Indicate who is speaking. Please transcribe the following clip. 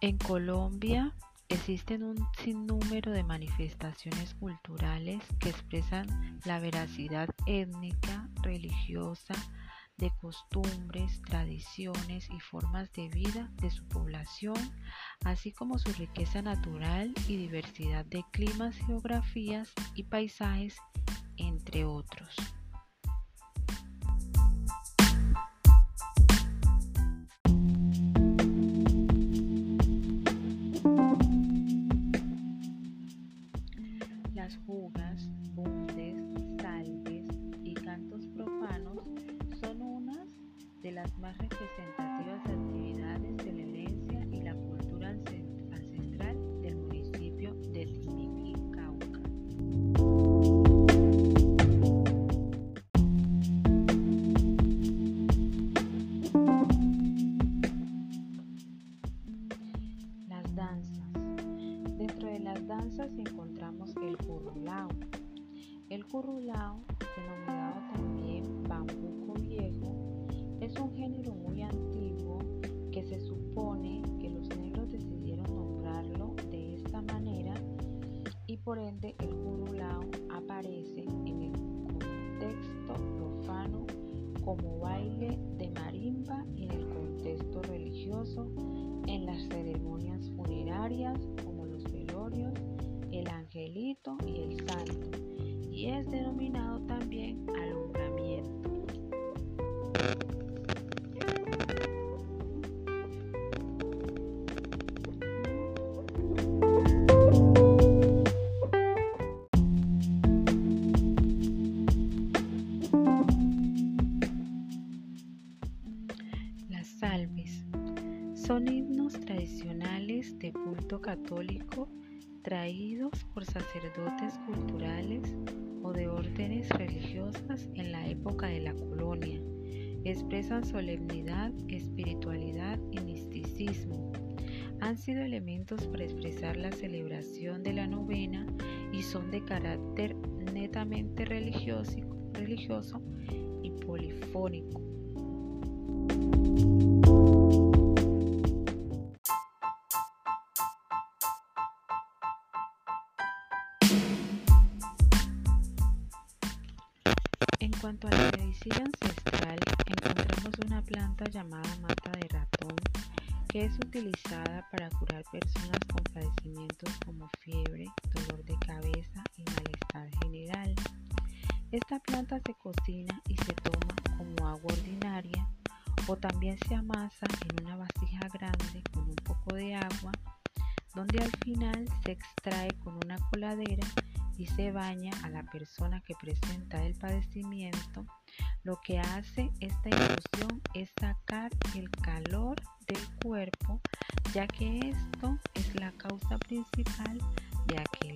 Speaker 1: En Colombia existen un sinnúmero de manifestaciones culturales que expresan la veracidad étnica, religiosa, de costumbres, tradiciones y formas de vida de su población, así como su riqueza natural y diversidad de climas, geografías y paisajes, entre otros. Las más representativas actividades de la herencia y la cultura ancestral del municipio de Timbiquí, Cauca. Las danzas. Dentro de las danzas encontramos el currulao. El currulao, denominado también bambuco viejo, es un género muy antiguo que se supone que los negros decidieron nombrarlo de esta manera y por ende el currulao aparece en el contexto profano como baile de marimba y en el contexto religioso en las ceremonias funerarias como los velorios, el angelito y el santo, y es denominado también alumbramiento. Son himnos tradicionales de culto católico traídos por sacerdotes culturales o de órdenes religiosas en la época de la colonia. Expresan solemnidad, espiritualidad y misticismo. Han sido elementos para expresar la celebración de la novena y son de carácter netamente religioso, religioso y polifónico. Cuanto a la medicina ancestral, encontramos una planta llamada mata de ratón que es utilizada para curar personas con padecimientos como fiebre, dolor de cabeza y malestar general. Esta planta se cocina y se toma como agua ordinaria o también se amasa en una vasija grande con un poco de agua donde al final se extrae con una coladera y se baña a la persona que presenta el padecimiento, lo que hace esta infusión es sacar el calor del cuerpo, ya que esto es la causa principal de aquel.